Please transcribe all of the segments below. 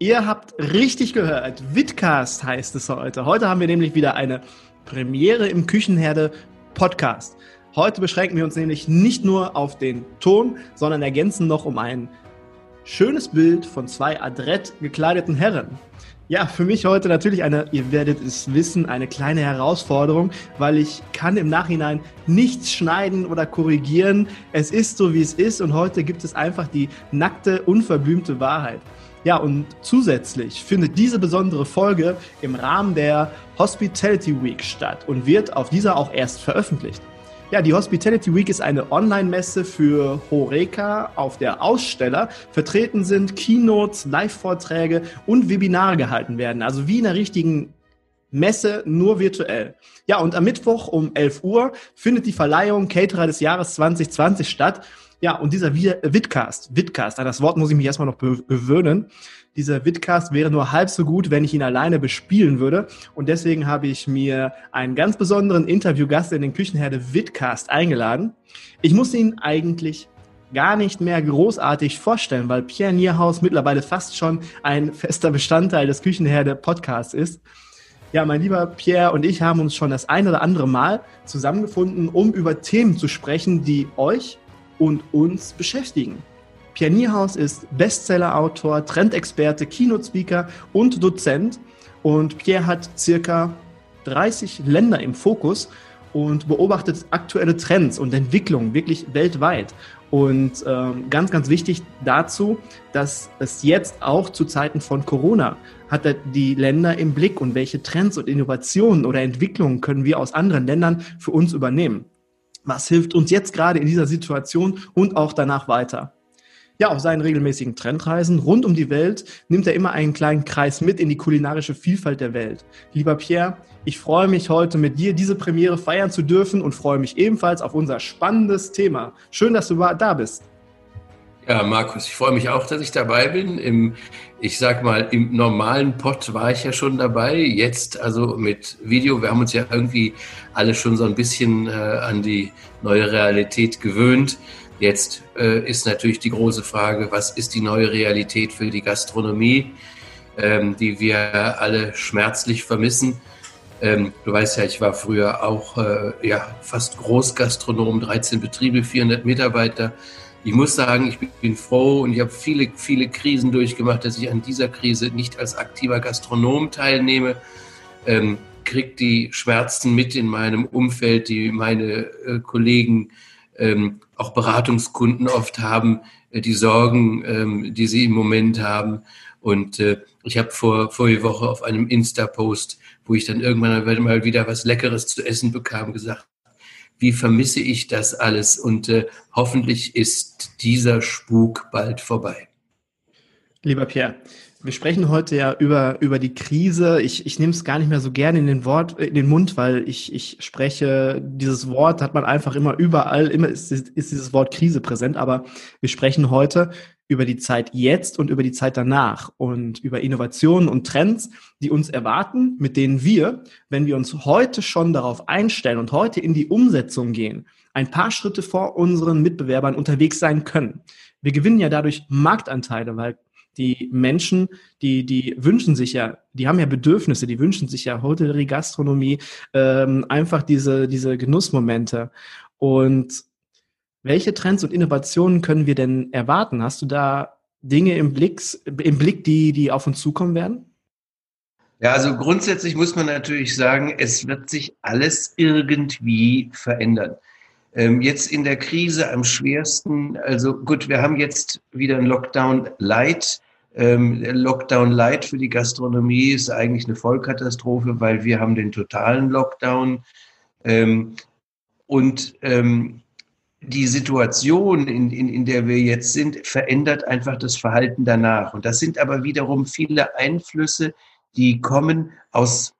Ihr habt richtig gehört. Vidcast heißt es heute. Heute haben wir nämlich wieder eine Premiere im Küchenherde Podcast. Heute beschränken wir uns nämlich nicht nur auf den Ton, sondern ergänzen noch um ein schönes Bild von zwei adrett gekleideten Herren. Ja, für mich heute natürlich eine, ihr werdet es wissen, eine kleine Herausforderung, weil ich kann im Nachhinein nichts schneiden oder korrigieren. Es ist so, wie es ist und heute gibt es einfach die nackte, unverblümte Wahrheit. Ja, und zusätzlich findet diese besondere Folge im Rahmen der Hospitality Week statt und wird auf dieser auch erst veröffentlicht. Ja, die Hospitality Week ist eine Online-Messe für Horeca, auf der Aussteller vertreten sind, Keynotes, Live-Vorträge und Webinare gehalten werden. Also wie in einer richtigen Messe, nur virtuell. Ja, und am Mittwoch um 11 Uhr findet die Verleihung Caterer des Jahres 2020 statt. Ja, und dieser Vidcast, Vidcast, an das Wort muss ich mich erstmal noch gewöhnen. Dieser Vidcast wäre nur halb so gut, wenn ich ihn alleine bespielen würde. Und deswegen habe ich mir einen ganz besonderen Interviewgast in den Küchenherde Vidcast eingeladen. Ich muss ihn eigentlich gar nicht mehr großartig vorstellen, weil Pierre Nierhaus mittlerweile fast schon ein fester Bestandteil des Küchenherde Podcasts ist. Ja, mein lieber Pierre und ich haben uns schon das ein oder andere Mal zusammengefunden, um über Themen zu sprechen, die euch und uns beschäftigen. Pierre Nierhaus ist Bestseller-Autor, Trendexperte, Keynote-Speaker und Dozent. Und Pierre hat circa 30 Länder im Fokus und beobachtet aktuelle Trends und Entwicklungen wirklich weltweit. Und ähm, ganz, ganz wichtig dazu, dass es jetzt auch zu Zeiten von Corona hat er die Länder im Blick und welche Trends und Innovationen oder Entwicklungen können wir aus anderen Ländern für uns übernehmen was hilft uns jetzt gerade in dieser Situation und auch danach weiter. Ja, auf seinen regelmäßigen Trendreisen rund um die Welt nimmt er immer einen kleinen Kreis mit in die kulinarische Vielfalt der Welt. Lieber Pierre, ich freue mich heute mit dir diese Premiere feiern zu dürfen und freue mich ebenfalls auf unser spannendes Thema. Schön, dass du da bist. Ja, Markus, ich freue mich auch, dass ich dabei bin. Im, ich sag mal, im normalen Pod war ich ja schon dabei. Jetzt also mit Video. Wir haben uns ja irgendwie alle schon so ein bisschen äh, an die neue Realität gewöhnt. Jetzt äh, ist natürlich die große Frage, was ist die neue Realität für die Gastronomie, ähm, die wir alle schmerzlich vermissen. Ähm, du weißt ja, ich war früher auch äh, ja, fast Großgastronom, 13 Betriebe, 400 Mitarbeiter ich muss sagen, ich bin froh und ich habe viele, viele Krisen durchgemacht, dass ich an dieser Krise nicht als aktiver Gastronom teilnehme. Ähm, kriege die Schmerzen mit in meinem Umfeld, die meine äh, Kollegen, ähm, auch Beratungskunden oft haben, äh, die Sorgen, ähm, die sie im Moment haben. Und äh, ich habe vor, vorige Woche auf einem Insta-Post, wo ich dann irgendwann mal wieder was Leckeres zu essen bekam, gesagt, wie vermisse ich das alles und äh, hoffentlich ist dieser Spuk bald vorbei. Lieber Pierre, wir sprechen heute ja über, über die Krise. Ich, ich nehme es gar nicht mehr so gerne in den Wort, in den Mund, weil ich, ich spreche, dieses Wort hat man einfach immer überall, immer ist, ist dieses Wort Krise präsent, aber wir sprechen heute über die Zeit jetzt und über die Zeit danach und über Innovationen und Trends, die uns erwarten, mit denen wir, wenn wir uns heute schon darauf einstellen und heute in die Umsetzung gehen, ein paar Schritte vor unseren Mitbewerbern unterwegs sein können. Wir gewinnen ja dadurch Marktanteile, weil die Menschen, die, die wünschen sich ja, die haben ja Bedürfnisse, die wünschen sich ja Hotellerie, Gastronomie, ähm, einfach diese, diese Genussmomente. Und welche Trends und Innovationen können wir denn erwarten? Hast du da Dinge im Blick, im Blick die, die auf uns zukommen werden? Ja, also grundsätzlich muss man natürlich sagen, es wird sich alles irgendwie verändern. Ähm, jetzt in der Krise am schwersten, also gut, wir haben jetzt wieder ein Lockdown Light. Ähm, Lockdown Light für die Gastronomie ist eigentlich eine Vollkatastrophe, weil wir haben den totalen Lockdown. Ähm, und ähm, die Situation, in, in, in der wir jetzt sind, verändert einfach das Verhalten danach. Und das sind aber wiederum viele Einflüsse, die kommen aus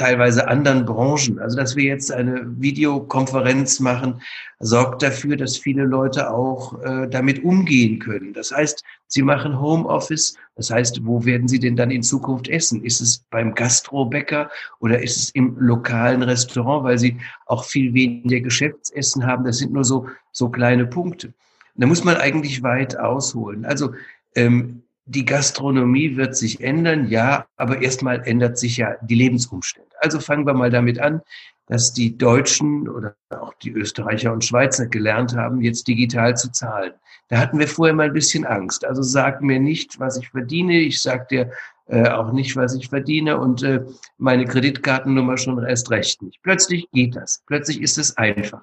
teilweise anderen Branchen. Also, dass wir jetzt eine Videokonferenz machen, sorgt dafür, dass viele Leute auch äh, damit umgehen können. Das heißt, sie machen Homeoffice. Das heißt, wo werden sie denn dann in Zukunft essen? Ist es beim Gastrobäcker oder ist es im lokalen Restaurant, weil sie auch viel weniger Geschäftsessen haben? Das sind nur so, so kleine Punkte. Da muss man eigentlich weit ausholen. Also, ähm, die Gastronomie wird sich ändern, ja, aber erstmal ändert sich ja die Lebensumstände. Also fangen wir mal damit an, dass die Deutschen oder auch die Österreicher und Schweizer gelernt haben, jetzt digital zu zahlen. Da hatten wir vorher mal ein bisschen Angst. Also sag mir nicht, was ich verdiene. Ich sag dir äh, auch nicht, was ich verdiene und äh, meine Kreditkartennummer schon erst recht nicht. Plötzlich geht das. Plötzlich ist es einfacher.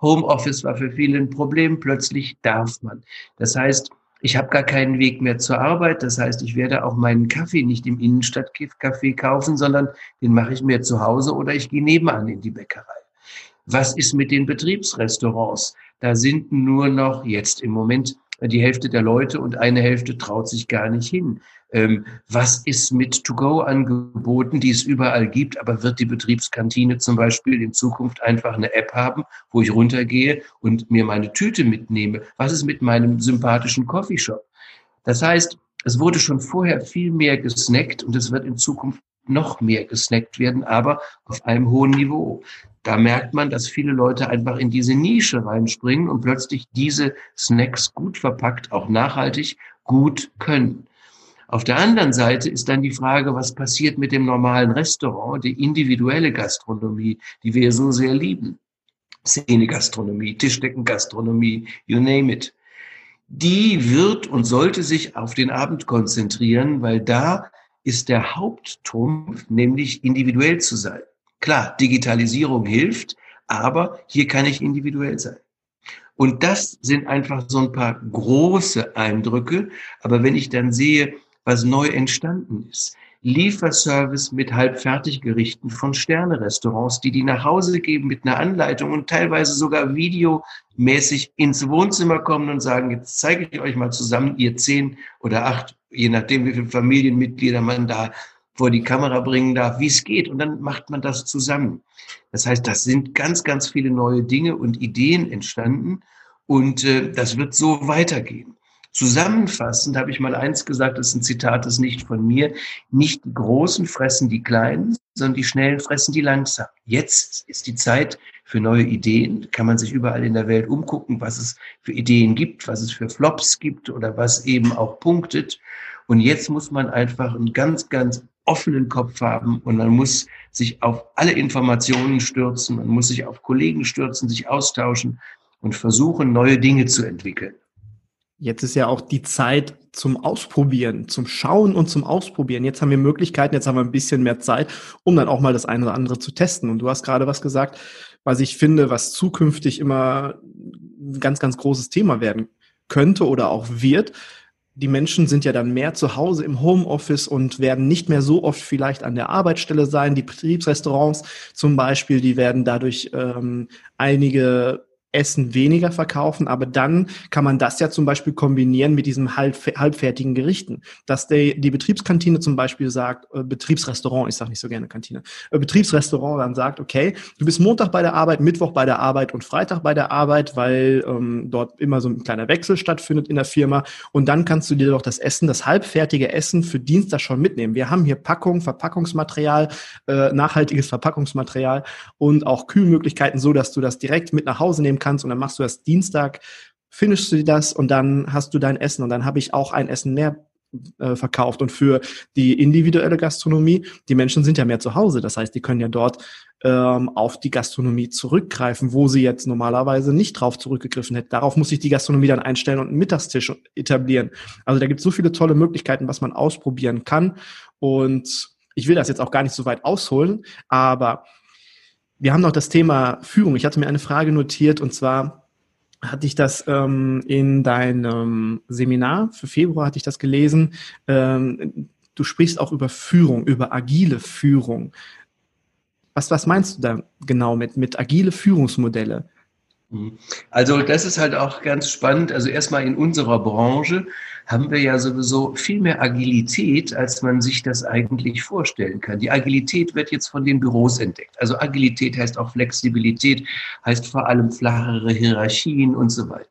Homeoffice war für viele ein Problem. Plötzlich darf man. Das heißt, ich habe gar keinen Weg mehr zur Arbeit. Das heißt, ich werde auch meinen Kaffee nicht im Innenstadtcafé kaufen, sondern den mache ich mir zu Hause oder ich gehe nebenan in die Bäckerei. Was ist mit den Betriebsrestaurants? Da sind nur noch jetzt im Moment die Hälfte der Leute und eine Hälfte traut sich gar nicht hin. Ähm, was ist mit To-Go-Angeboten, die es überall gibt, aber wird die Betriebskantine zum Beispiel in Zukunft einfach eine App haben, wo ich runtergehe und mir meine Tüte mitnehme? Was ist mit meinem sympathischen Coffeeshop? Das heißt, es wurde schon vorher viel mehr gesnackt und es wird in Zukunft noch mehr gesnackt werden, aber auf einem hohen Niveau. Da merkt man, dass viele Leute einfach in diese Nische reinspringen und plötzlich diese Snacks gut verpackt, auch nachhaltig gut können. Auf der anderen Seite ist dann die Frage, was passiert mit dem normalen Restaurant, die individuelle Gastronomie, die wir so sehr lieben. Szene-Gastronomie, Tischdeckengastronomie, you name it. Die wird und sollte sich auf den Abend konzentrieren, weil da ist der Haupttrumpf, nämlich individuell zu sein. Klar, Digitalisierung hilft, aber hier kann ich individuell sein. Und das sind einfach so ein paar große Eindrücke. Aber wenn ich dann sehe, was neu entstanden ist. Lieferservice mit Halbfertiggerichten von Sternerestaurants, die die nach Hause geben mit einer Anleitung und teilweise sogar videomäßig ins Wohnzimmer kommen und sagen, jetzt zeige ich euch mal zusammen, ihr zehn oder acht, je nachdem, wie viele Familienmitglieder man da vor die Kamera bringen darf, wie es geht. Und dann macht man das zusammen. Das heißt, das sind ganz, ganz viele neue Dinge und Ideen entstanden. Und äh, das wird so weitergehen. Zusammenfassend habe ich mal eins gesagt, das ist ein Zitat, das ist nicht von mir. Nicht die Großen fressen die Kleinen, sondern die Schnellen fressen die langsam. Jetzt ist die Zeit für neue Ideen. Kann man sich überall in der Welt umgucken, was es für Ideen gibt, was es für Flops gibt oder was eben auch punktet. Und jetzt muss man einfach einen ganz, ganz offenen Kopf haben und man muss sich auf alle Informationen stürzen, man muss sich auf Kollegen stürzen, sich austauschen und versuchen, neue Dinge zu entwickeln. Jetzt ist ja auch die Zeit zum Ausprobieren, zum Schauen und zum Ausprobieren. Jetzt haben wir Möglichkeiten, jetzt haben wir ein bisschen mehr Zeit, um dann auch mal das eine oder andere zu testen. Und du hast gerade was gesagt, was ich finde, was zukünftig immer ein ganz, ganz großes Thema werden könnte oder auch wird. Die Menschen sind ja dann mehr zu Hause im Homeoffice und werden nicht mehr so oft vielleicht an der Arbeitsstelle sein. Die Betriebsrestaurants zum Beispiel, die werden dadurch ähm, einige Essen weniger verkaufen, aber dann kann man das ja zum Beispiel kombinieren mit diesen halb, halbfertigen Gerichten. Dass die, die Betriebskantine zum Beispiel sagt, äh, Betriebsrestaurant, ich sage nicht so gerne Kantine, äh, Betriebsrestaurant dann sagt, okay, du bist Montag bei der Arbeit, Mittwoch bei der Arbeit und Freitag bei der Arbeit, weil ähm, dort immer so ein kleiner Wechsel stattfindet in der Firma und dann kannst du dir doch das Essen, das halbfertige Essen für Dienstag schon mitnehmen. Wir haben hier Packung, Verpackungsmaterial, äh, nachhaltiges Verpackungsmaterial und auch Kühlmöglichkeiten so, dass du das direkt mit nach Hause nehmen kannst und dann machst du das Dienstag, finishst du das und dann hast du dein Essen und dann habe ich auch ein Essen mehr äh, verkauft. Und für die individuelle Gastronomie, die Menschen sind ja mehr zu Hause. Das heißt, die können ja dort ähm, auf die Gastronomie zurückgreifen, wo sie jetzt normalerweise nicht drauf zurückgegriffen hätte. Darauf muss sich die Gastronomie dann einstellen und einen Mittagstisch etablieren. Also da gibt es so viele tolle Möglichkeiten, was man ausprobieren kann. Und ich will das jetzt auch gar nicht so weit ausholen, aber wir haben noch das Thema Führung. Ich hatte mir eine Frage notiert und zwar hatte ich das ähm, in deinem Seminar für Februar hatte ich das gelesen. Ähm, du sprichst auch über Führung, über agile Führung. Was, was meinst du da genau mit, mit agile Führungsmodelle? Mhm. Also das ist halt auch ganz spannend. Also erstmal in unserer Branche haben wir ja sowieso viel mehr Agilität, als man sich das eigentlich vorstellen kann. Die Agilität wird jetzt von den Büros entdeckt. Also Agilität heißt auch Flexibilität, heißt vor allem flachere Hierarchien und so weiter.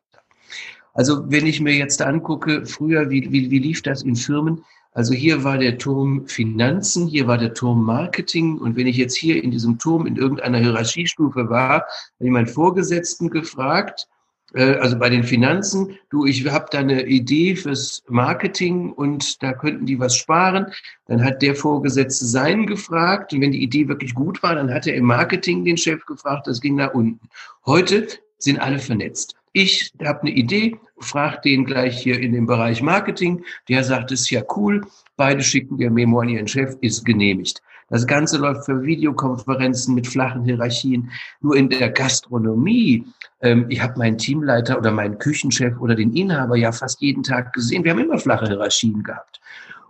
Also wenn ich mir jetzt angucke, früher, wie, wie, wie lief das in Firmen? Also hier war der Turm Finanzen, hier war der Turm Marketing. Und wenn ich jetzt hier in diesem Turm in irgendeiner Hierarchiestufe war, habe ich meinen Vorgesetzten gefragt, äh, also bei den Finanzen, du, ich habe da eine Idee fürs Marketing und da könnten die was sparen. Dann hat der Vorgesetzte seinen gefragt und wenn die Idee wirklich gut war, dann hat er im Marketing den Chef gefragt, das ging nach unten. Heute sind alle vernetzt. Ich habe eine Idee, frage den gleich hier in dem Bereich Marketing. Der sagt, es ist ja cool. Beide schicken der Memo an ihren Chef, ist genehmigt. Das Ganze läuft für Videokonferenzen mit flachen Hierarchien. Nur in der Gastronomie, ähm, ich habe meinen Teamleiter oder meinen Küchenchef oder den Inhaber ja fast jeden Tag gesehen. Wir haben immer flache Hierarchien gehabt.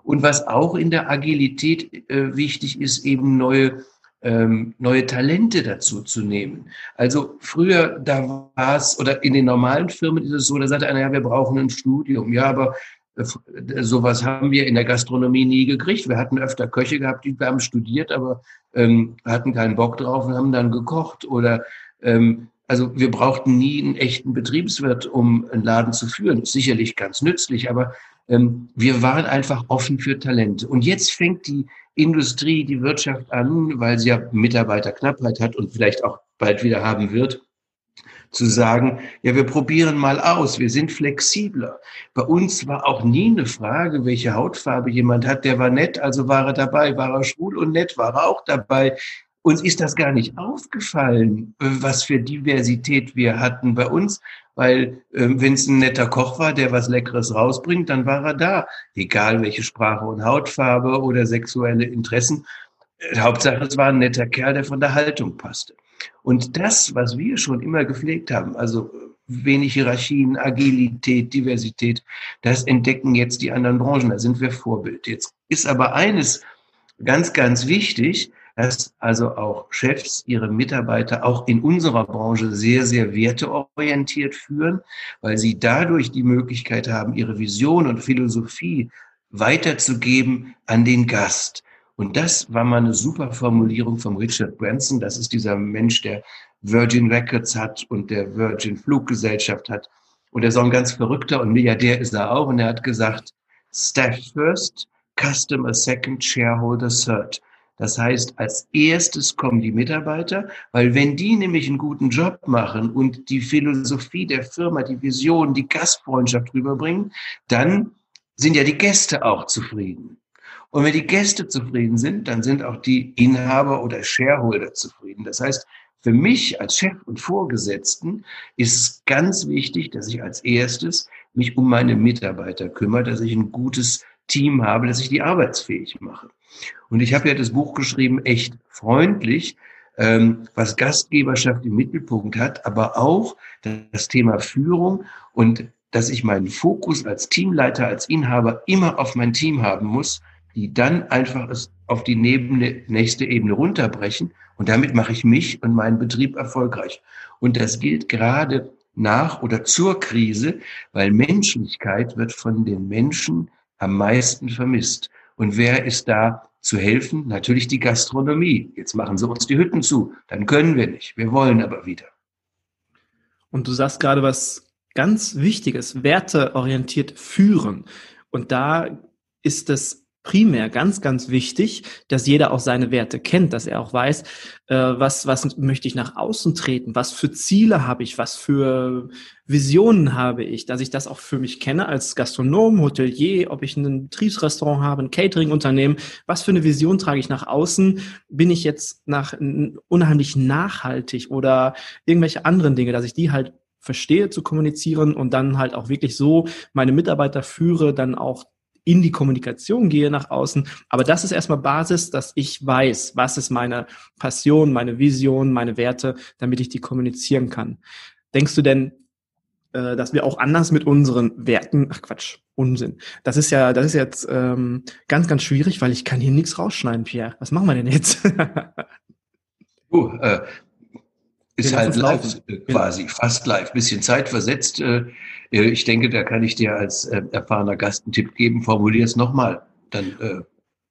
Und was auch in der Agilität äh, wichtig ist, eben neue ähm, neue Talente dazu zu nehmen. Also früher, da war es, oder in den normalen Firmen ist es so, da sagte einer, ja, wir brauchen ein Studium. Ja, aber äh, sowas haben wir in der Gastronomie nie gekriegt. Wir hatten öfter Köche gehabt, die haben studiert, aber ähm, hatten keinen Bock drauf und haben dann gekocht. Oder ähm, also wir brauchten nie einen echten Betriebswirt, um einen Laden zu führen. Ist sicherlich ganz nützlich, aber ähm, wir waren einfach offen für Talente. Und jetzt fängt die Industrie, die Wirtschaft an, weil sie ja Mitarbeiterknappheit hat und vielleicht auch bald wieder haben wird, zu sagen, ja, wir probieren mal aus, wir sind flexibler. Bei uns war auch nie eine Frage, welche Hautfarbe jemand hat, der war nett, also war er dabei, war er schwul und nett, war er auch dabei. Uns ist das gar nicht aufgefallen, was für Diversität wir hatten bei uns, weil äh, wenn es ein netter Koch war, der was Leckeres rausbringt, dann war er da, egal welche Sprache und Hautfarbe oder sexuelle Interessen. Äh, Hauptsache, es war ein netter Kerl, der von der Haltung passte. Und das, was wir schon immer gepflegt haben, also wenig Hierarchien, Agilität, Diversität, das entdecken jetzt die anderen Branchen, da sind wir Vorbild. Jetzt ist aber eines ganz, ganz wichtig, dass also auch Chefs ihre Mitarbeiter auch in unserer Branche sehr, sehr werteorientiert führen, weil sie dadurch die Möglichkeit haben, ihre Vision und Philosophie weiterzugeben an den Gast. Und das war mal eine super Formulierung von Richard Branson. Das ist dieser Mensch, der Virgin Records hat und der Virgin Fluggesellschaft hat. Und er ist auch ein ganz verrückter und Milliardär ist er auch. Und er hat gesagt, Staff first, Customer second, Shareholder third. Das heißt, als erstes kommen die Mitarbeiter, weil wenn die nämlich einen guten Job machen und die Philosophie der Firma, die Vision, die Gastfreundschaft rüberbringen, dann sind ja die Gäste auch zufrieden. Und wenn die Gäste zufrieden sind, dann sind auch die Inhaber oder Shareholder zufrieden. Das heißt, für mich als Chef und Vorgesetzten ist es ganz wichtig, dass ich als erstes mich um meine Mitarbeiter kümmere, dass ich ein gutes Team habe, dass ich die arbeitsfähig mache. Und ich habe ja das Buch geschrieben, echt freundlich, ähm, was Gastgeberschaft im Mittelpunkt hat, aber auch das Thema Führung und dass ich meinen Fokus als Teamleiter, als Inhaber immer auf mein Team haben muss, die dann einfach es auf die nächste Ebene runterbrechen. Und damit mache ich mich und meinen Betrieb erfolgreich. Und das gilt gerade nach oder zur Krise, weil Menschlichkeit wird von den Menschen am meisten vermisst. Und wer ist da zu helfen? Natürlich die Gastronomie. Jetzt machen sie uns die Hütten zu. Dann können wir nicht. Wir wollen aber wieder. Und du sagst gerade was ganz Wichtiges, werteorientiert führen. Und da ist es primär ganz, ganz wichtig, dass jeder auch seine Werte kennt, dass er auch weiß, äh, was, was möchte ich nach außen treten, was für Ziele habe ich, was für Visionen habe ich, dass ich das auch für mich kenne als Gastronom, Hotelier, ob ich ein Betriebsrestaurant habe, ein Catering-Unternehmen, was für eine Vision trage ich nach außen, bin ich jetzt nach unheimlich nachhaltig oder irgendwelche anderen Dinge, dass ich die halt verstehe zu kommunizieren und dann halt auch wirklich so meine Mitarbeiter führe, dann auch in die Kommunikation gehe nach außen. Aber das ist erstmal Basis, dass ich weiß, was ist meine Passion, meine Vision, meine Werte, damit ich die kommunizieren kann. Denkst du denn, äh, dass wir auch anders mit unseren Werten, ach Quatsch, Unsinn. Das ist ja, das ist jetzt ähm, ganz, ganz schwierig, weil ich kann hier nichts rausschneiden, Pierre. Was machen wir denn jetzt? uh, äh, ist halt live äh, quasi, fast live, bisschen zeitversetzt. Äh, ich denke, da kann ich dir als äh, erfahrener Gast einen Tipp geben. Formulier es nochmal, dann äh,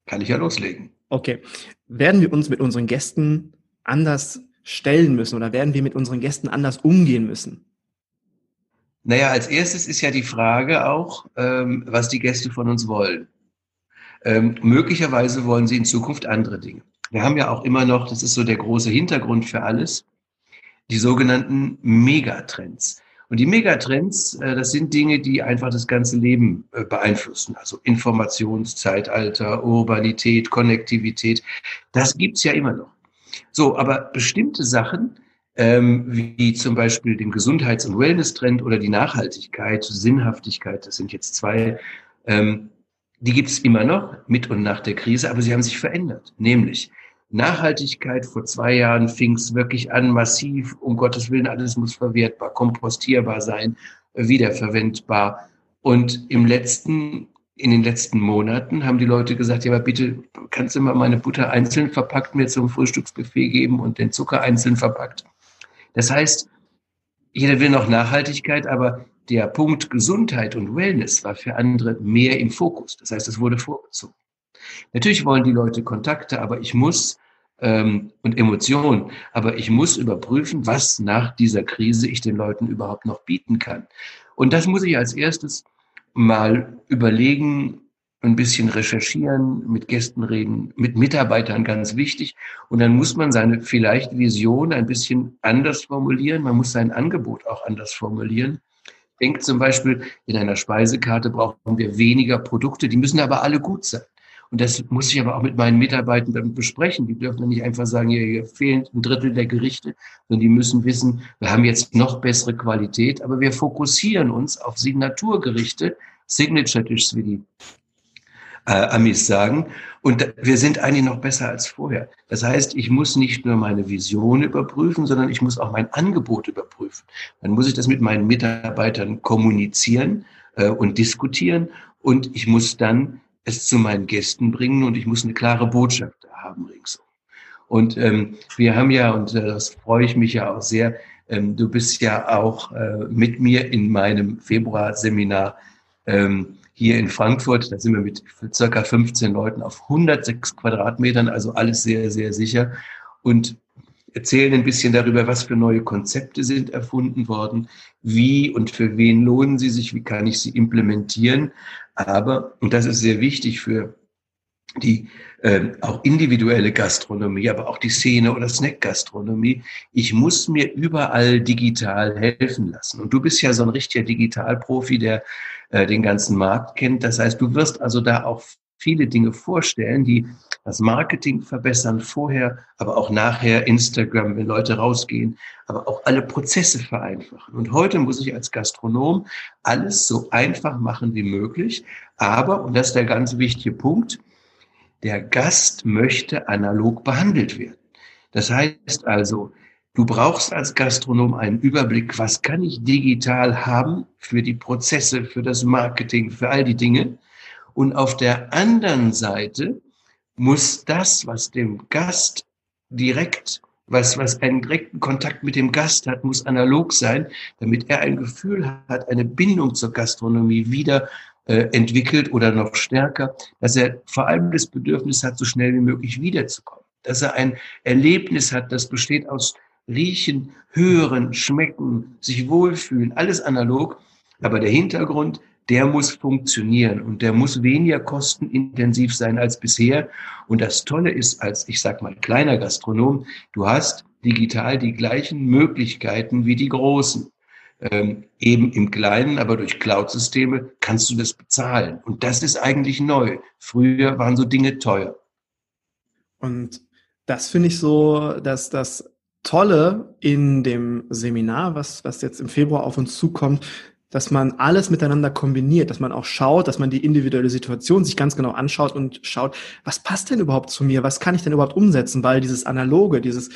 kann ich ja loslegen. Okay. Werden wir uns mit unseren Gästen anders stellen müssen oder werden wir mit unseren Gästen anders umgehen müssen? Naja, als erstes ist ja die Frage auch, ähm, was die Gäste von uns wollen. Ähm, möglicherweise wollen sie in Zukunft andere Dinge. Wir haben ja auch immer noch, das ist so der große Hintergrund für alles, die sogenannten Megatrends. Und die Megatrends, äh, das sind Dinge, die einfach das ganze Leben äh, beeinflussen. Also Informationszeitalter, Urbanität, Konnektivität. Das gibt's ja immer noch. So, aber bestimmte Sachen, ähm, wie zum Beispiel den Gesundheits- und Wellness-Trend oder die Nachhaltigkeit, Sinnhaftigkeit, das sind jetzt zwei, ähm, die gibt es immer noch mit und nach der Krise, aber sie haben sich verändert. Nämlich Nachhaltigkeit vor zwei Jahren fing es wirklich an, massiv, um Gottes Willen, alles muss verwertbar, kompostierbar sein, wiederverwendbar. Und im letzten, in den letzten Monaten haben die Leute gesagt, ja, aber bitte kannst du mal meine Butter einzeln verpackt mir zum Frühstücksbuffet geben und den Zucker einzeln verpackt. Das heißt, jeder will noch Nachhaltigkeit, aber der Punkt Gesundheit und Wellness war für andere mehr im Fokus. Das heißt, es wurde vorgezogen. Natürlich wollen die Leute Kontakte, aber ich muss ähm, und Emotionen, aber ich muss überprüfen, was nach dieser Krise ich den Leuten überhaupt noch bieten kann. Und das muss ich als erstes mal überlegen, ein bisschen recherchieren, mit Gästen reden, mit Mitarbeitern ganz wichtig. Und dann muss man seine vielleicht Vision ein bisschen anders formulieren. Man muss sein Angebot auch anders formulieren. Denkt zum Beispiel, in einer Speisekarte brauchen wir weniger Produkte, die müssen aber alle gut sein. Und das muss ich aber auch mit meinen Mitarbeitern besprechen. Die dürfen nicht einfach sagen, hier, hier fehlen ein Drittel der Gerichte, sondern die müssen wissen, wir haben jetzt noch bessere Qualität, aber wir fokussieren uns auf Signaturgerichte, Signature Dishes, wie die äh, Amis sagen. Und wir sind eigentlich noch besser als vorher. Das heißt, ich muss nicht nur meine Vision überprüfen, sondern ich muss auch mein Angebot überprüfen. Dann muss ich das mit meinen Mitarbeitern kommunizieren äh, und diskutieren und ich muss dann es zu meinen Gästen bringen und ich muss eine klare Botschaft haben ringsum. Und ähm, wir haben ja, und äh, das freue ich mich ja auch sehr, ähm, du bist ja auch äh, mit mir in meinem Februar-Seminar ähm, hier in Frankfurt. Da sind wir mit circa 15 Leuten auf 106 Quadratmetern, also alles sehr, sehr sicher. Und erzählen ein bisschen darüber, was für neue Konzepte sind erfunden worden, wie und für wen lohnen sie sich, wie kann ich sie implementieren. Aber, und das ist sehr wichtig für die äh, auch individuelle Gastronomie, aber auch die Szene oder Snackgastronomie. Ich muss mir überall digital helfen lassen. Und du bist ja so ein richtiger Digitalprofi, der äh, den ganzen Markt kennt. Das heißt, du wirst also da auch viele Dinge vorstellen, die das Marketing verbessern, vorher, aber auch nachher Instagram, wenn Leute rausgehen, aber auch alle Prozesse vereinfachen. Und heute muss ich als Gastronom alles so einfach machen wie möglich. Aber, und das ist der ganz wichtige Punkt, der Gast möchte analog behandelt werden. Das heißt also, du brauchst als Gastronom einen Überblick, was kann ich digital haben für die Prozesse, für das Marketing, für all die Dinge. Und auf der anderen Seite muss das, was dem Gast direkt, was, was einen direkten Kontakt mit dem Gast hat, muss analog sein, damit er ein Gefühl hat, eine Bindung zur Gastronomie wieder äh, entwickelt oder noch stärker, dass er vor allem das Bedürfnis hat, so schnell wie möglich wiederzukommen. Dass er ein Erlebnis hat, das besteht aus Riechen, Hören, Schmecken, sich wohlfühlen, alles analog. Aber der Hintergrund, der muss funktionieren und der muss weniger kostenintensiv sein als bisher. Und das Tolle ist, als ich sag mal kleiner Gastronom, du hast digital die gleichen Möglichkeiten wie die Großen. Ähm, eben im Kleinen, aber durch Cloud-Systeme kannst du das bezahlen. Und das ist eigentlich neu. Früher waren so Dinge teuer. Und das finde ich so, dass das Tolle in dem Seminar, was, was jetzt im Februar auf uns zukommt, dass man alles miteinander kombiniert, dass man auch schaut, dass man die individuelle Situation sich ganz genau anschaut und schaut, was passt denn überhaupt zu mir, was kann ich denn überhaupt umsetzen, weil dieses Analoge, dieses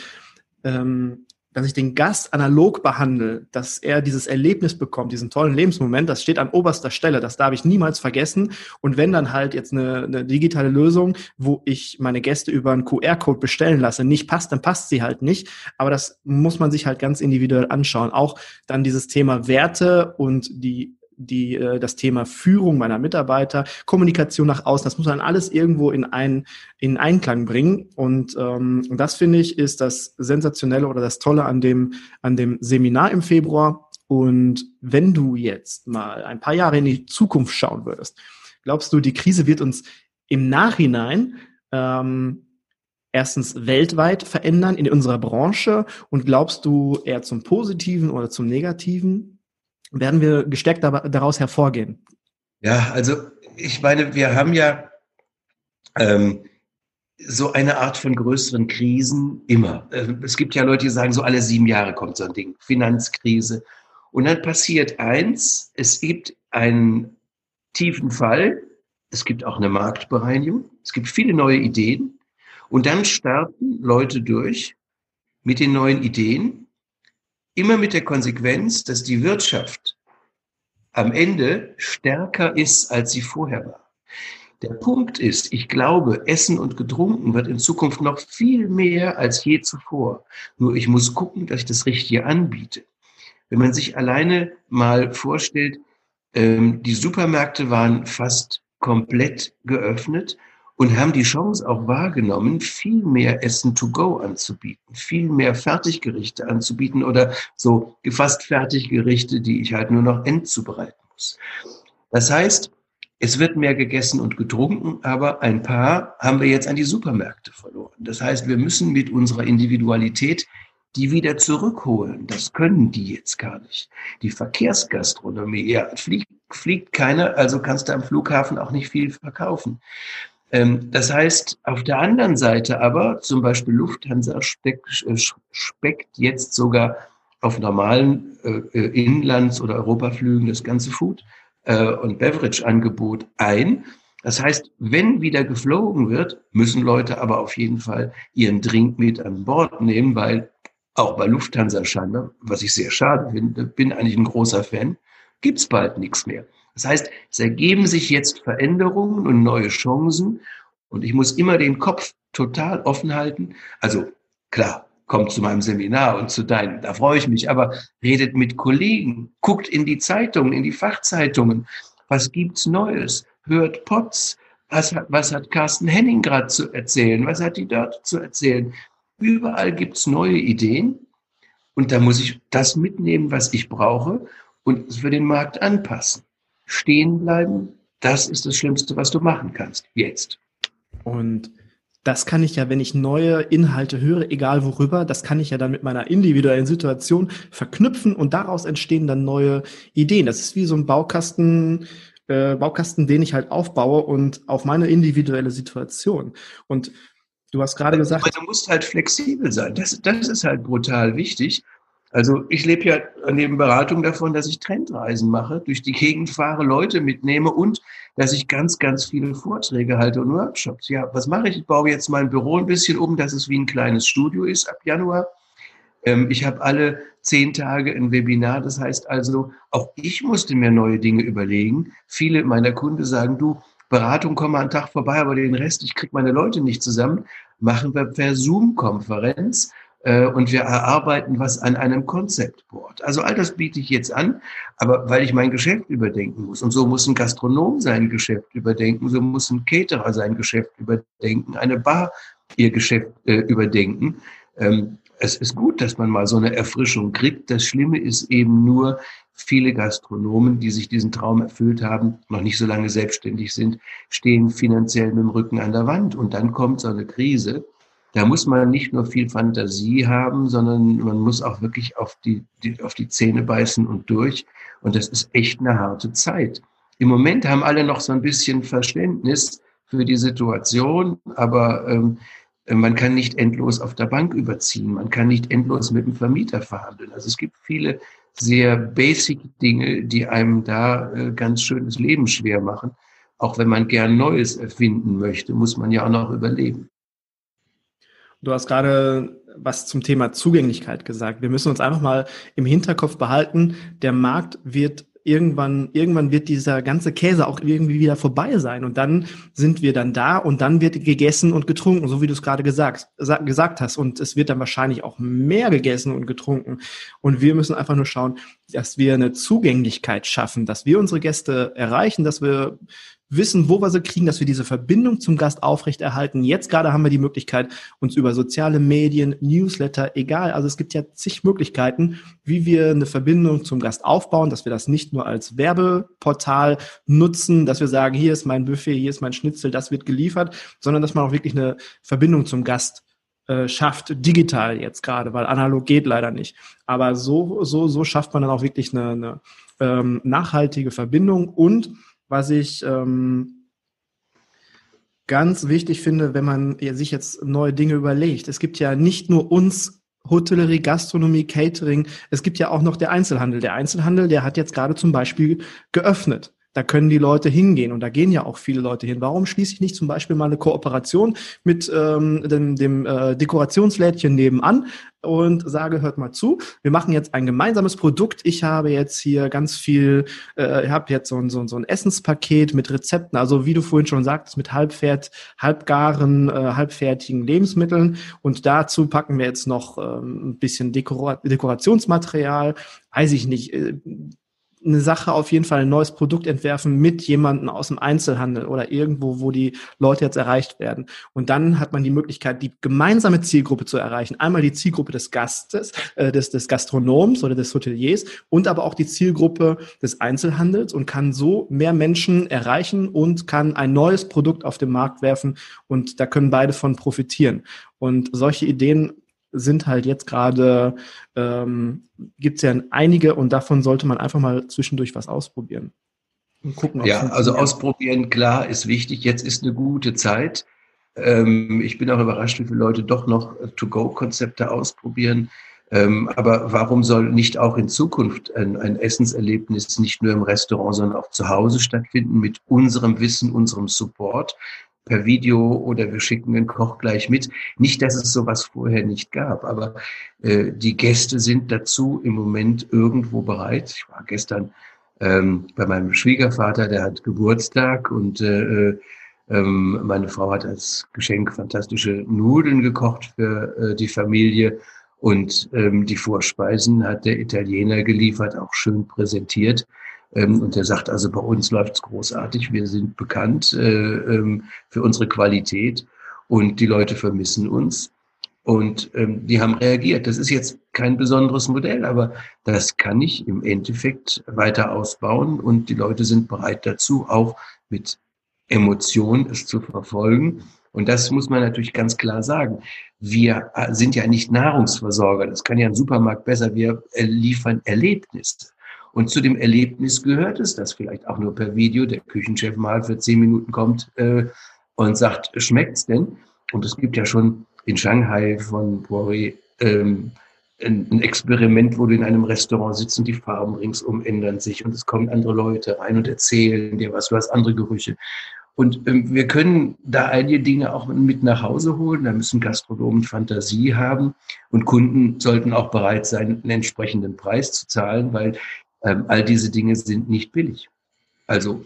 ähm, dass ich den Gast analog behandle, dass er dieses Erlebnis bekommt, diesen tollen Lebensmoment, das steht an oberster Stelle, das darf ich niemals vergessen. Und wenn dann halt jetzt eine, eine digitale Lösung, wo ich meine Gäste über einen QR-Code bestellen lasse, nicht passt, dann passt sie halt nicht. Aber das muss man sich halt ganz individuell anschauen. Auch dann dieses Thema Werte und die die, äh, das Thema Führung meiner Mitarbeiter, Kommunikation nach außen, das muss man alles irgendwo in, ein, in Einklang bringen. Und ähm, das finde ich ist das Sensationelle oder das Tolle an dem, an dem Seminar im Februar. Und wenn du jetzt mal ein paar Jahre in die Zukunft schauen würdest, glaubst du, die Krise wird uns im Nachhinein ähm, erstens weltweit verändern in unserer Branche und glaubst du eher zum Positiven oder zum Negativen? Werden wir gestärkt daraus hervorgehen? Ja, also ich meine, wir haben ja ähm, so eine Art von größeren Krisen immer. Ähm, es gibt ja Leute, die sagen, so alle sieben Jahre kommt so ein Ding, Finanzkrise. Und dann passiert eins, es gibt einen tiefen Fall, es gibt auch eine Marktbereinigung, es gibt viele neue Ideen und dann starten Leute durch mit den neuen Ideen Immer mit der Konsequenz, dass die Wirtschaft am Ende stärker ist, als sie vorher war. Der Punkt ist, ich glaube, Essen und Getrunken wird in Zukunft noch viel mehr als je zuvor. Nur ich muss gucken, dass ich das Richtige anbiete. Wenn man sich alleine mal vorstellt, ähm, die Supermärkte waren fast komplett geöffnet und haben die Chance auch wahrgenommen, viel mehr Essen to go anzubieten, viel mehr Fertiggerichte anzubieten oder so gefasst Fertiggerichte, die ich halt nur noch endzubereiten muss. Das heißt, es wird mehr gegessen und getrunken, aber ein paar haben wir jetzt an die Supermärkte verloren. Das heißt, wir müssen mit unserer Individualität die wieder zurückholen. Das können die jetzt gar nicht. Die Verkehrsgastronomie, ja, fliegt, fliegt keiner, also kannst du am Flughafen auch nicht viel verkaufen. Ähm, das heißt, auf der anderen Seite aber, zum Beispiel Lufthansa speckt, äh, jetzt sogar auf normalen äh, äh, Inlands- oder Europaflügen das ganze Food- und Beverage-Angebot ein. Das heißt, wenn wieder geflogen wird, müssen Leute aber auf jeden Fall ihren Drink mit an Bord nehmen, weil auch bei Lufthansa scheinbar, was ich sehr schade finde, bin eigentlich ein großer Fan, gibt's bald nichts mehr. Das heißt, es ergeben sich jetzt Veränderungen und neue Chancen und ich muss immer den Kopf total offen halten. Also klar, kommt zu meinem Seminar und zu deinem, da freue ich mich, aber redet mit Kollegen, guckt in die Zeitungen, in die Fachzeitungen. Was gibt's Neues? Hört Potts. Was, was hat Carsten Henning gerade zu erzählen? Was hat die dort zu erzählen? Überall gibt's neue Ideen. Und da muss ich das mitnehmen, was ich brauche und es für den Markt anpassen stehen bleiben, das ist das Schlimmste, was du machen kannst, jetzt. Und das kann ich ja, wenn ich neue Inhalte höre, egal worüber, das kann ich ja dann mit meiner individuellen Situation verknüpfen und daraus entstehen dann neue Ideen. Das ist wie so ein Baukasten, äh, Baukasten, den ich halt aufbaue und auf meine individuelle Situation. Und du hast gerade gesagt. Aber du musst halt flexibel sein. Das, das ist halt brutal wichtig. Also ich lebe ja neben Beratung davon, dass ich Trendreisen mache, durch die Gegend fahre, Leute mitnehme und dass ich ganz, ganz viele Vorträge halte und Workshops. Ja, was mache ich? Ich baue jetzt mein Büro ein bisschen um, dass es wie ein kleines Studio ist ab Januar. Ähm, ich habe alle zehn Tage ein Webinar. Das heißt also, auch ich musste mir neue Dinge überlegen. Viele meiner Kunden sagen, du, Beratung, komm mal einen Tag vorbei, aber den Rest, ich kriege meine Leute nicht zusammen. Machen wir per Zoom-Konferenz und wir erarbeiten was an einem Concept-Board. Also all das biete ich jetzt an, aber weil ich mein Geschäft überdenken muss. Und so muss ein Gastronom sein Geschäft überdenken, so muss ein Caterer sein Geschäft überdenken, eine Bar ihr Geschäft äh, überdenken. Ähm, es ist gut, dass man mal so eine Erfrischung kriegt. Das Schlimme ist eben nur, viele Gastronomen, die sich diesen Traum erfüllt haben, noch nicht so lange selbstständig sind, stehen finanziell mit dem Rücken an der Wand. Und dann kommt so eine Krise da muss man nicht nur viel Fantasie haben, sondern man muss auch wirklich auf die, die, auf die Zähne beißen und durch. Und das ist echt eine harte Zeit. Im Moment haben alle noch so ein bisschen Verständnis für die Situation, aber ähm, man kann nicht endlos auf der Bank überziehen, man kann nicht endlos mit dem Vermieter verhandeln. Also es gibt viele sehr basic Dinge, die einem da äh, ganz schönes Leben schwer machen. Auch wenn man gern Neues erfinden möchte, muss man ja auch noch überleben. Du hast gerade was zum Thema Zugänglichkeit gesagt. Wir müssen uns einfach mal im Hinterkopf behalten, der Markt wird irgendwann, irgendwann wird dieser ganze Käse auch irgendwie wieder vorbei sein. Und dann sind wir dann da und dann wird gegessen und getrunken, so wie du es gerade gesagt, gesagt hast. Und es wird dann wahrscheinlich auch mehr gegessen und getrunken. Und wir müssen einfach nur schauen, dass wir eine Zugänglichkeit schaffen, dass wir unsere Gäste erreichen, dass wir wissen, wo wir sie kriegen, dass wir diese Verbindung zum Gast aufrechterhalten. Jetzt gerade haben wir die Möglichkeit, uns über soziale Medien, Newsletter, egal, also es gibt ja zig Möglichkeiten, wie wir eine Verbindung zum Gast aufbauen, dass wir das nicht nur als Werbeportal nutzen, dass wir sagen, hier ist mein Buffet, hier ist mein Schnitzel, das wird geliefert, sondern dass man auch wirklich eine Verbindung zum Gast äh, schafft, digital jetzt gerade, weil analog geht leider nicht. Aber so, so, so schafft man dann auch wirklich eine, eine ähm, nachhaltige Verbindung und was ich ähm, ganz wichtig finde, wenn man sich jetzt neue Dinge überlegt. Es gibt ja nicht nur uns Hotellerie, Gastronomie, Catering. Es gibt ja auch noch der Einzelhandel. Der Einzelhandel, der hat jetzt gerade zum Beispiel geöffnet. Da können die Leute hingehen und da gehen ja auch viele Leute hin. Warum schließe ich nicht zum Beispiel mal eine Kooperation mit ähm, dem, dem äh, Dekorationslädchen nebenan und sage, hört mal zu, wir machen jetzt ein gemeinsames Produkt. Ich habe jetzt hier ganz viel, äh, ich habe jetzt so ein, so, ein, so ein Essenspaket mit Rezepten, also wie du vorhin schon sagtest, mit halbfert, halbgaren, äh, halbfertigen Lebensmitteln und dazu packen wir jetzt noch ähm, ein bisschen Dekora Dekorationsmaterial, weiß ich nicht, äh, eine Sache auf jeden Fall ein neues Produkt entwerfen mit jemandem aus dem Einzelhandel oder irgendwo, wo die Leute jetzt erreicht werden. Und dann hat man die Möglichkeit, die gemeinsame Zielgruppe zu erreichen. Einmal die Zielgruppe des Gastes, äh, des, des Gastronoms oder des Hoteliers und aber auch die Zielgruppe des Einzelhandels und kann so mehr Menschen erreichen und kann ein neues Produkt auf den Markt werfen und da können beide von profitieren. Und solche Ideen sind halt jetzt gerade, ähm, gibt es ja einige und davon sollte man einfach mal zwischendurch was ausprobieren. Und gucken, ja, also ausprobieren, klar, ist wichtig. Jetzt ist eine gute Zeit. Ähm, ich bin auch überrascht, wie viele Leute doch noch To-Go-Konzepte ausprobieren. Ähm, aber warum soll nicht auch in Zukunft ein, ein, Essenserlebnis nicht nur im Restaurant, sondern auch zu Hause stattfinden mit unserem Wissen, unserem Support? Per Video oder wir schicken den Koch gleich mit. Nicht, dass es sowas vorher nicht gab, aber äh, die Gäste sind dazu im Moment irgendwo bereit. Ich war gestern ähm, bei meinem Schwiegervater, der hat Geburtstag und äh, äh, ähm, meine Frau hat als Geschenk fantastische Nudeln gekocht für äh, die Familie und ähm, die Vorspeisen hat der Italiener geliefert, auch schön präsentiert. Ähm, und er sagt also, bei uns läuft's großartig. Wir sind bekannt äh, ähm, für unsere Qualität und die Leute vermissen uns. Und ähm, die haben reagiert. Das ist jetzt kein besonderes Modell, aber das kann ich im Endeffekt weiter ausbauen und die Leute sind bereit dazu, auch mit Emotion es zu verfolgen. Und das muss man natürlich ganz klar sagen. Wir äh, sind ja nicht Nahrungsversorger. Das kann ja ein Supermarkt besser. Wir äh, liefern Erlebnisse. Und zu dem Erlebnis gehört es, dass vielleicht auch nur per Video der Küchenchef mal für zehn Minuten kommt äh, und sagt, schmeckt's denn? Und es gibt ja schon in Shanghai von Poirier ähm, ein Experiment, wo du in einem Restaurant sitzt und die Farben ringsum ändern sich und es kommen andere Leute rein und erzählen dir was, du hast andere Gerüche. Und ähm, wir können da einige Dinge auch mit nach Hause holen. Da müssen Gastronomen Fantasie haben und Kunden sollten auch bereit sein, einen entsprechenden Preis zu zahlen, weil ähm, all diese Dinge sind nicht billig. Also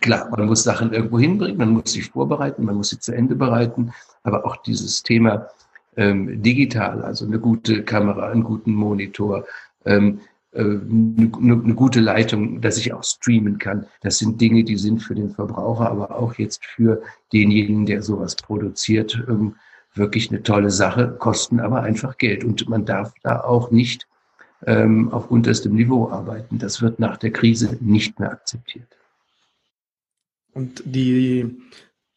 klar, man muss Sachen irgendwo hinbringen, man muss sich vorbereiten, man muss sie zu Ende bereiten, aber auch dieses Thema ähm, digital, also eine gute Kamera, einen guten Monitor, ähm, äh, eine, eine gute Leitung, dass ich auch streamen kann. Das sind Dinge, die sind für den Verbraucher, aber auch jetzt für denjenigen, der sowas produziert, ähm, wirklich eine tolle Sache, kosten aber einfach Geld. Und man darf da auch nicht ähm, auf unterstem Niveau arbeiten. Das wird nach der Krise nicht mehr akzeptiert. Und die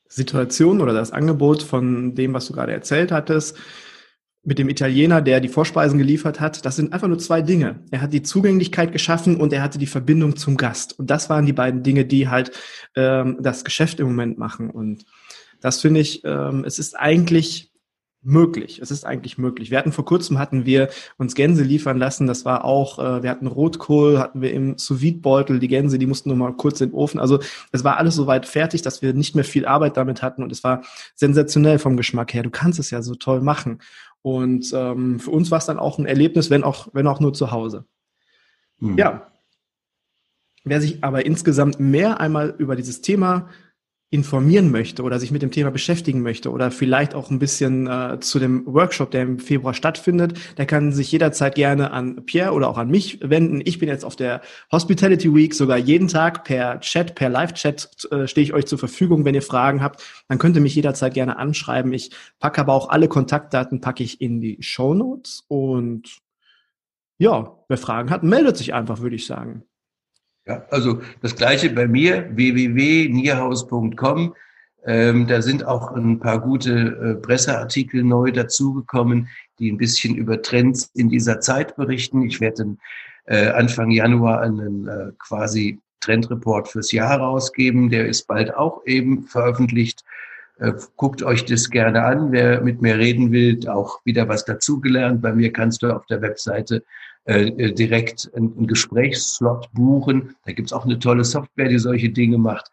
Situation oder das Angebot von dem, was du gerade erzählt hattest, mit dem Italiener, der die Vorspeisen geliefert hat, das sind einfach nur zwei Dinge. Er hat die Zugänglichkeit geschaffen und er hatte die Verbindung zum Gast. Und das waren die beiden Dinge, die halt ähm, das Geschäft im Moment machen. Und das finde ich, ähm, es ist eigentlich möglich. Es ist eigentlich möglich. Wir hatten vor kurzem hatten wir uns Gänse liefern lassen. Das war auch, äh, wir hatten Rotkohl, hatten wir im sous beutel Die Gänse, die mussten nur mal kurz in den Ofen. Also es war alles so weit fertig, dass wir nicht mehr viel Arbeit damit hatten und es war sensationell vom Geschmack her. Du kannst es ja so toll machen. Und ähm, für uns war es dann auch ein Erlebnis, wenn auch, wenn auch nur zu Hause. Hm. Ja. Wer sich aber insgesamt mehr einmal über dieses Thema informieren möchte oder sich mit dem Thema beschäftigen möchte oder vielleicht auch ein bisschen äh, zu dem Workshop, der im Februar stattfindet, der kann sich jederzeit gerne an Pierre oder auch an mich wenden. Ich bin jetzt auf der Hospitality Week sogar jeden Tag per Chat, per Live-Chat äh, stehe ich euch zur Verfügung, wenn ihr Fragen habt. Dann könnt ihr mich jederzeit gerne anschreiben. Ich packe aber auch alle Kontaktdaten packe ich in die Show Notes und ja, wer Fragen hat, meldet sich einfach, würde ich sagen. Ja, also das gleiche bei mir, www.nierhaus.com. Ähm, da sind auch ein paar gute äh, Presseartikel neu dazugekommen, die ein bisschen über Trends in dieser Zeit berichten. Ich werde äh, Anfang Januar einen äh, quasi Trendreport fürs Jahr rausgeben. Der ist bald auch eben veröffentlicht. Äh, guckt euch das gerne an. Wer mit mir reden will, auch wieder was dazugelernt. Bei mir kannst du auf der Webseite äh, äh, direkt einen Gesprächsslot buchen. Da gibt's auch eine tolle Software, die solche Dinge macht.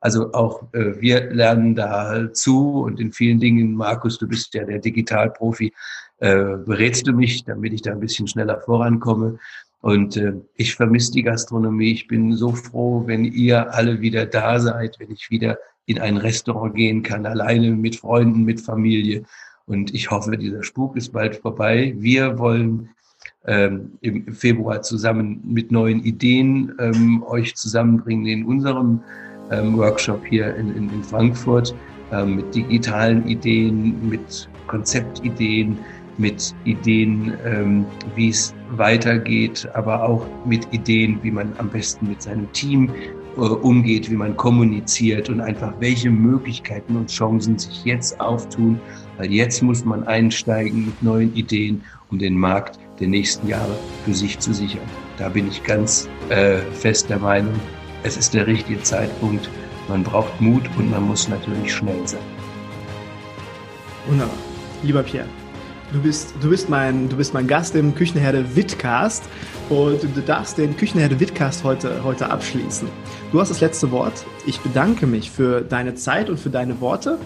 Also auch äh, wir lernen da zu und in vielen Dingen, Markus, du bist ja der Digitalprofi, äh, berätst du mich, damit ich da ein bisschen schneller vorankomme. Und äh, ich vermisse die Gastronomie. Ich bin so froh, wenn ihr alle wieder da seid, wenn ich wieder in ein Restaurant gehen kann, alleine mit Freunden, mit Familie. Und ich hoffe, dieser Spuk ist bald vorbei. Wir wollen ähm, im Februar zusammen mit neuen Ideen ähm, euch zusammenbringen in unserem ähm, Workshop hier in, in, in Frankfurt ähm, mit digitalen Ideen, mit Konzeptideen, mit Ideen, ähm, wie es weitergeht, aber auch mit Ideen, wie man am besten mit seinem Team äh, umgeht, wie man kommuniziert und einfach welche Möglichkeiten und Chancen sich jetzt auftun, weil jetzt muss man einsteigen mit neuen Ideen, um den Markt der nächsten Jahre für sich zu sichern. Da bin ich ganz äh, fest der Meinung, es ist der richtige Zeitpunkt. Man braucht Mut und man muss natürlich schnell sein. Wunderbar. Lieber Pierre, du bist, du bist, mein, du bist mein Gast im Küchenherde Witcast und du darfst den Küchenherde Witcast heute, heute abschließen. Du hast das letzte Wort. Ich bedanke mich für deine Zeit und für deine Worte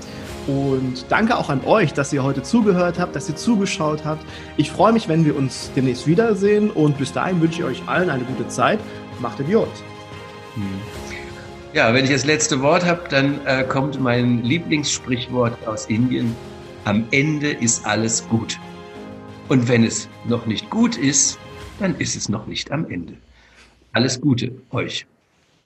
und danke auch an euch, dass ihr heute zugehört habt, dass ihr zugeschaut habt. Ich freue mich, wenn wir uns demnächst wiedersehen und bis dahin wünsche ich euch allen eine gute Zeit. Macht Idiot. Ja, wenn ich das letzte Wort habe, dann äh, kommt mein Lieblingssprichwort aus Indien. Am Ende ist alles gut. Und wenn es noch nicht gut ist, dann ist es noch nicht am Ende. Alles Gute euch.